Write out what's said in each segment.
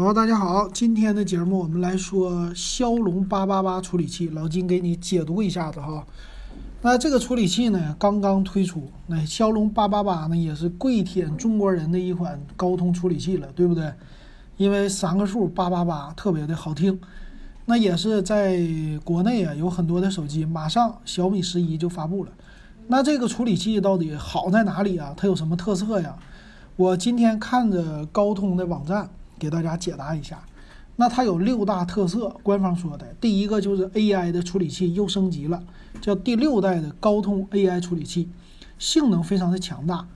好，大家好，今天的节目我们来说骁龙八八八处理器，老金给你解读一下子哈。那这个处理器呢，刚刚推出，那骁龙八八八呢也是跪舔中国人的一款高通处理器了，对不对？因为三个数八八八特别的好听。那也是在国内啊，有很多的手机，马上小米十一就发布了。那这个处理器到底好在哪里啊？它有什么特色呀？我今天看着高通的网站。给大家解答一下，那它有六大特色，官方说的，第一个就是 AI 的处理器又升级了，叫第六代的高通 AI 处理器，性能非常的强大。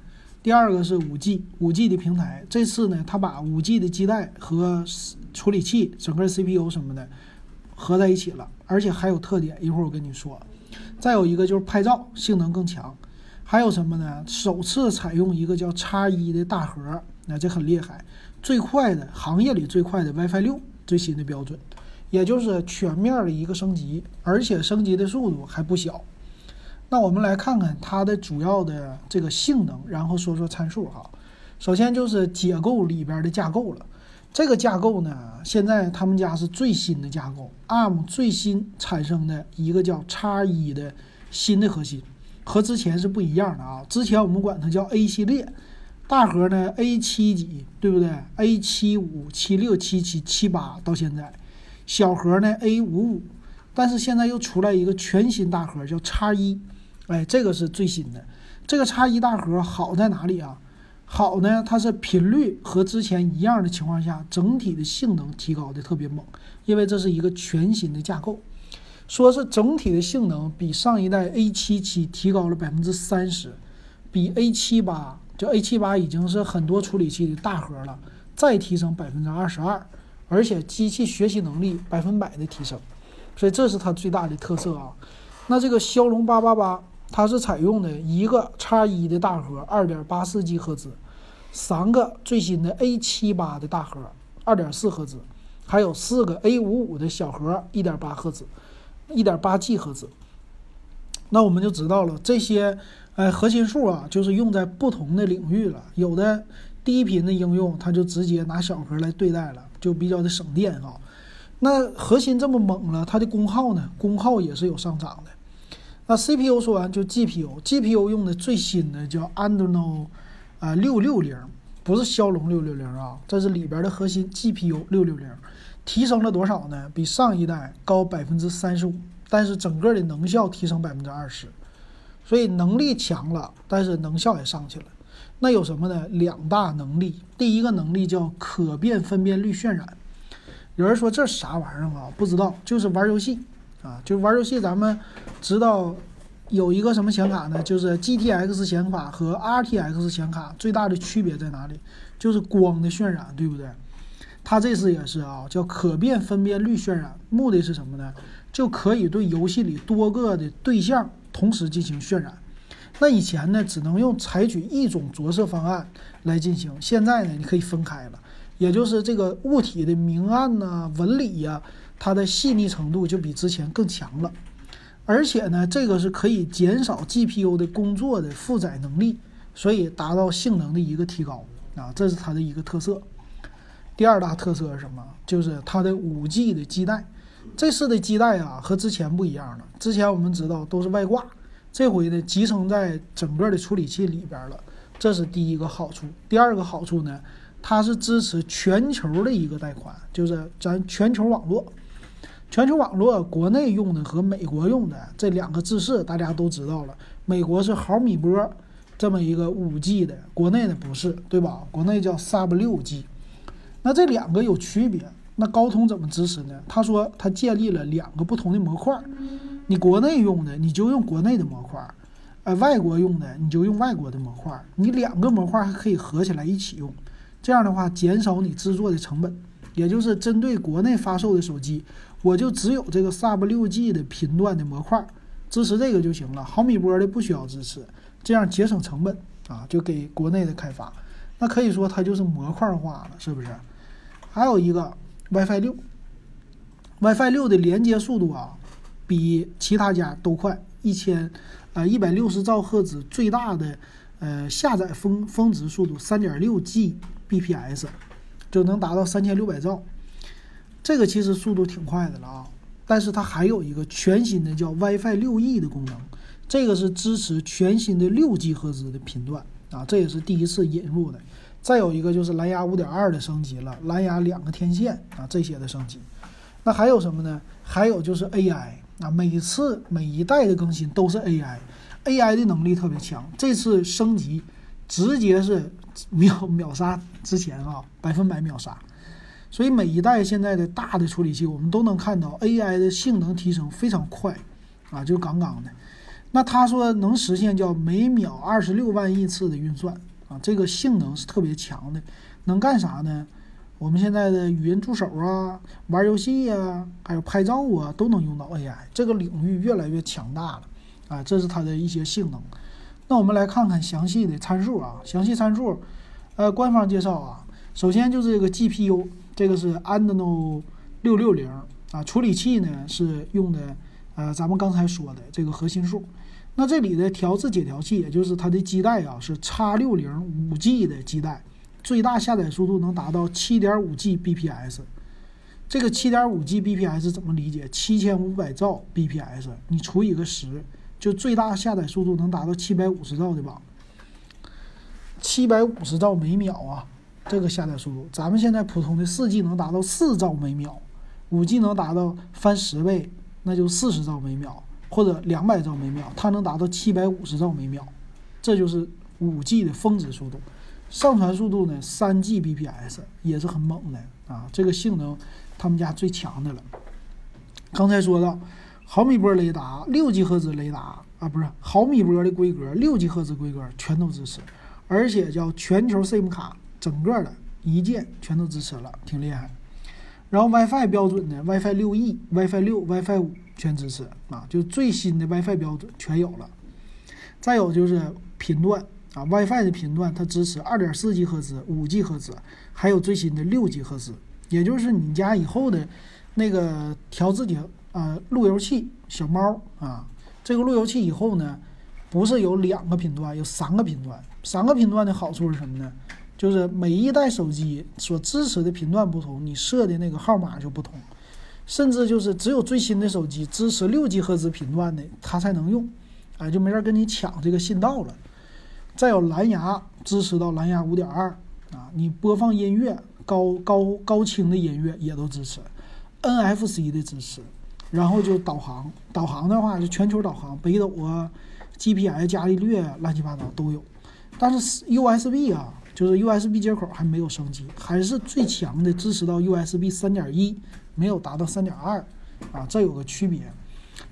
第二个是五 G，五 G 的平台，这次呢，它把五 G 的基带和处理器、整个 CPU 什么的合在一起了，而且还有特点，一会儿我跟你说。再有一个就是拍照性能更强，还有什么呢？首次采用一个叫叉一的大核，那这很厉害。最快的行业里最快的 WiFi 六最新的标准，也就是全面的一个升级，而且升级的速度还不小。那我们来看看它的主要的这个性能，然后说说参数哈。首先就是解构里边的架构了，这个架构呢，现在他们家是最新的架构，ARM 最新产生的一个叫叉一的新的核心，和之前是不一样的啊。之前我们管它叫 A 系列。大核呢？A 七几，对不对？A 七五、七六、七七、七八到现在，小核呢？A 五五，但是现在又出来一个全新大核，叫叉一，哎，这个是最新的。这个叉一大核好在哪里啊？好呢，它是频率和之前一样的情况下，整体的性能提高的特别猛，因为这是一个全新的架构。说是整体的性能比上一代 A 七七提高了百分之三十，比 A 七八。就 A 七八已经是很多处理器的大核了，再提升百分之二十二，而且机器学习能力百分百的提升，所以这是它最大的特色啊。那这个骁龙八八八，它是采用的一个叉一的大核，二点八四 G 赫兹，三个最新的 A 七八的大核，二点四赫兹，还有四个 A 五五的小核，一点八赫兹，一点八 G 赫兹。那我们就知道了这些。哎，核心数啊，就是用在不同的领域了。有的低频的应用，它就直接拿小核来对待了，就比较的省电啊。那核心这么猛了，它的功耗呢？功耗也是有上涨的。那 CPU 说完就 GPU，GPU 用的最新的叫 Adreno 啊六六零，不是骁龙六六零啊，这是里边的核心 GPU 六六零，提升了多少呢？比上一代高百分之三十五，但是整个的能效提升百分之二十。所以能力强了，但是能效也上去了。那有什么呢？两大能力。第一个能力叫可变分辨率渲染。有人说这啥玩意儿啊？不知道，就是玩游戏啊，就玩游戏。咱们知道有一个什么显卡呢？就是 GTX 显卡和 RTX 显卡最大的区别在哪里？就是光的渲染，对不对？它这次也是啊，叫可变分辨率渲染，目的是什么呢？就可以对游戏里多个的对象。同时进行渲染，那以前呢只能用采取一种着色方案来进行，现在呢你可以分开了，也就是这个物体的明暗呐、纹理呀，它的细腻程度就比之前更强了，而且呢这个是可以减少 GPU 的工作的负载能力，所以达到性能的一个提高啊，这是它的一个特色。第二大特色是什么？就是它的五 G 的基带。这次的基带啊和之前不一样了。之前我们知道都是外挂，这回呢集成在整个的处理器里边了，这是第一个好处。第二个好处呢，它是支持全球的一个带宽，就是咱全球网络。全球网络国内用的和美国用的这两个制式大家都知道了，美国是毫米波这么一个五 G 的，国内的不是，对吧？国内叫 Sub 六 G。那这两个有区别。那高通怎么支持呢？他说他建立了两个不同的模块，你国内用的你就用国内的模块，呃，外国用的你就用外国的模块，你两个模块还可以合起来一起用，这样的话减少你制作的成本，也就是针对国内发售的手机，我就只有这个 Sub 六 G 的频段的模块，支持这个就行了，毫米波的不需要支持，这样节省成本啊，就给国内的开发，那可以说它就是模块化了，是不是？还有一个。WiFi 六，WiFi 六的连接速度啊，比其他家都快，一千，呃，一百六十兆赫兹，最大的，呃，下载峰峰值速度三点六 Gbps，就能达到三千六百兆，这个其实速度挺快的了啊。但是它还有一个全新的叫 WiFi 六 E 的功能，这个是支持全新的六 G 赫兹的频段啊，这也是第一次引入的。再有一个就是蓝牙五点二的升级了，蓝牙两个天线啊这些的升级。那还有什么呢？还有就是 AI 啊，每次每一代的更新都是 AI，AI 的能力特别强，这次升级直接是秒秒杀之前啊，百分百秒杀。所以每一代现在的大的处理器，我们都能看到 AI 的性能提升非常快，啊，就杠杠的。那他说能实现叫每秒二十六万亿次的运算，啊，这个性能是特别强的。能干啥呢？我们现在的语音助手啊，玩游戏呀，还有拍照啊，都能用到 AI。这个领域越来越强大了，啊，这是它的一些性能。那我们来看看详细的参数啊，详细参数，呃，官方介绍啊，首先就是这个 GPU。这个是 Andno 六六零啊，处理器呢是用的呃，咱们刚才说的这个核心数。那这里的调制解调器，也就是它的基带啊，是 X 六零五 G 的基带，最大下载速度能达到七点五 Gbps。这个七点五 Gbps 怎么理解？七千五百兆 bps，你除以个十，就最大下载速度能达到七百五十兆的网，七百五十兆每秒啊！这个下载速度，咱们现在普通的四 G 能达到四兆每秒，五 G 能达到翻十倍，那就四十兆每秒或者两百兆每秒，它能达到七百五十兆每秒，这就是五 G 的峰值速度。上传速度呢，三 Gbps 也是很猛的啊，这个性能他们家最强的了。刚才说到毫米波雷达，六 G 赫兹雷达啊，不是毫米波的规格，六 G 赫兹规格全都支持，而且叫全球 SIM 卡。整个的一键全都支持了，挺厉害。然后 WiFi 标准的 WiFi 六 E、WiFi 六、WiFi 五全支持啊，就最新的 WiFi 标准全有了。再有就是频段啊，WiFi 的频段它支持二点四 G 赫兹、五 G 赫兹，还有最新的六 G 赫兹。也就是你家以后的那个调自己啊路由器小猫啊，这个路由器以后呢，不是有两个频段，有三个频段。三个频段的好处是什么呢？就是每一代手机所支持的频段不同，你设的那个号码就不同，甚至就是只有最新的手机支持六 G 赫兹频段的，它才能用，哎，就没人跟你抢这个信道了。再有蓝牙支持到蓝牙五点二啊，你播放音乐高高高清的音乐也都支持，NFC 的支持，然后就导航，导航的话是全球导航，北斗啊、GPS、伽利略乱七八糟都有，但是 USB 啊。就是 USB 接口还没有升级，还是最强的，支持到 USB 三点一，没有达到三点二，啊，这有个区别。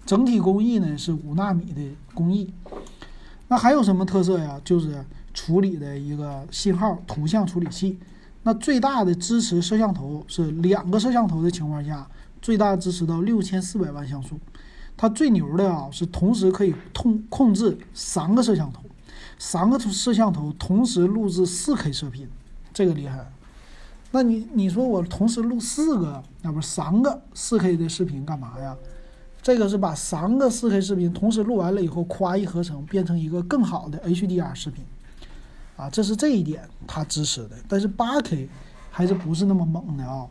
整体工艺呢是五纳米的工艺。那还有什么特色呀？就是处理的一个信号图像处理器。那最大的支持摄像头是两个摄像头的情况下，最大支持到六千四百万像素。它最牛的啊是同时可以控控制三个摄像头。三个摄像头同时录制 4K 视频，这个厉害。那你你说我同时录四个，那不是三个 4K 的视频干嘛呀？这个是把三个 4K 视频同时录完了以后，夸一合成，变成一个更好的 HDR 视频。啊，这是这一点它支持的，但是 8K 还是不是那么猛的啊？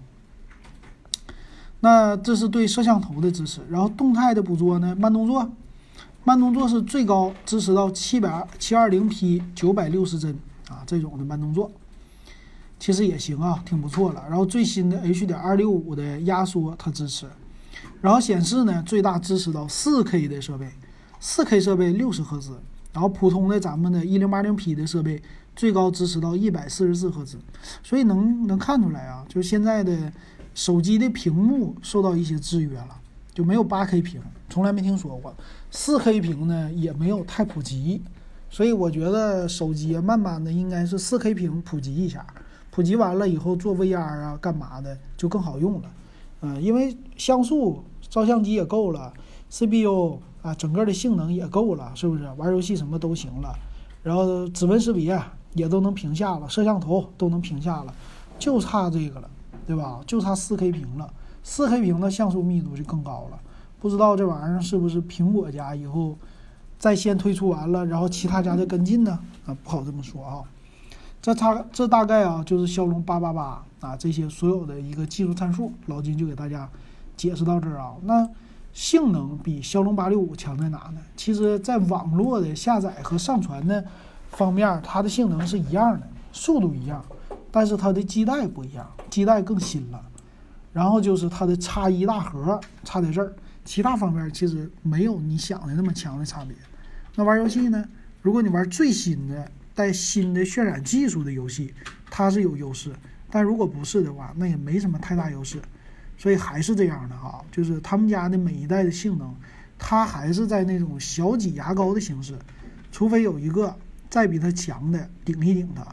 那这是对摄像头的支持，然后动态的捕捉呢，慢动作。慢动作是最高支持到七百七二零 P 九百六十帧啊，这种的慢动作其实也行啊，挺不错了。然后最新的 H 点二六五的压缩它支持，然后显示呢最大支持到四 K 的设备，四 K 设备六十赫兹，然后普通的咱们的一零八零 P 的设备最高支持到一百四十四赫兹，所以能能看出来啊，就是现在的手机的屏幕受到一些制约了，就没有八 K 屏，从来没听说过。四 K 屏呢也没有太普及，所以我觉得手机慢慢的应该是四 K 屏普及一下，普及完了以后做 VR 啊干嘛的就更好用了，嗯，因为像素照相机也够了，CPU 啊整个的性能也够了，是不是？玩游戏什么都行了，然后指纹识别也都能屏下了，摄像头都能屏下了，就差这个了，对吧？就差四 K 屏了，四 K 屏的像素密度就更高了。不知道这玩意儿是不是苹果家以后在先推出完了，然后其他家再跟进呢？啊，不好这么说啊。这差这大概啊就是骁龙八八八啊这些所有的一个技术参数，老金就给大家解释到这儿啊。那性能比骁龙八六五强在哪呢？其实，在网络的下载和上传的方面，它的性能是一样的，速度一样，但是它的基带不一样，基带更新了。然后就是它的插一大核差在这儿，其他方面其实没有你想的那么强的差别。那玩游戏呢？如果你玩最新的带新的渲染技术的游戏，它是有优势；但如果不是的话，那也没什么太大优势。所以还是这样的哈，就是他们家的每一代的性能，它还是在那种小挤牙膏的形式，除非有一个再比它强的顶一顶它，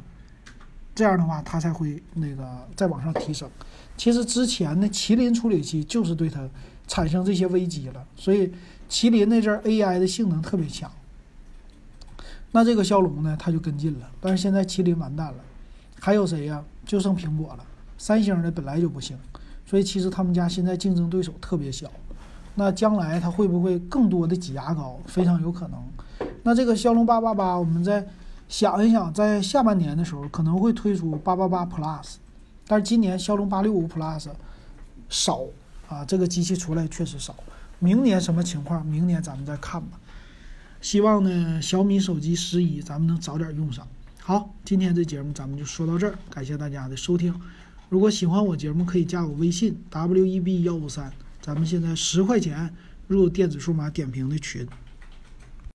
这样的话它才会那个再往上提升。其实之前的麒麟处理器就是对它产生这些危机了，所以麒麟那阵 AI 的性能特别强。那这个骁龙呢，它就跟进了，但是现在麒麟完蛋了，还有谁呀？就剩苹果了，三星的本来就不行。所以其实他们家现在竞争对手特别小，那将来它会不会更多的挤牙膏？非常有可能。那这个骁龙八八八，我们再想一想，在下半年的时候可能会推出八八八 Plus，但是今年骁龙八六五 Plus 少啊，这个机器出来确实少。明年什么情况？明年咱们再看吧。希望呢小米手机十一咱们能早点用上。好，今天这节目咱们就说到这儿，感谢大家的收听。如果喜欢我节目，可以加我微信 w e b 幺五三，咱们现在十块钱入电子数码点评的群。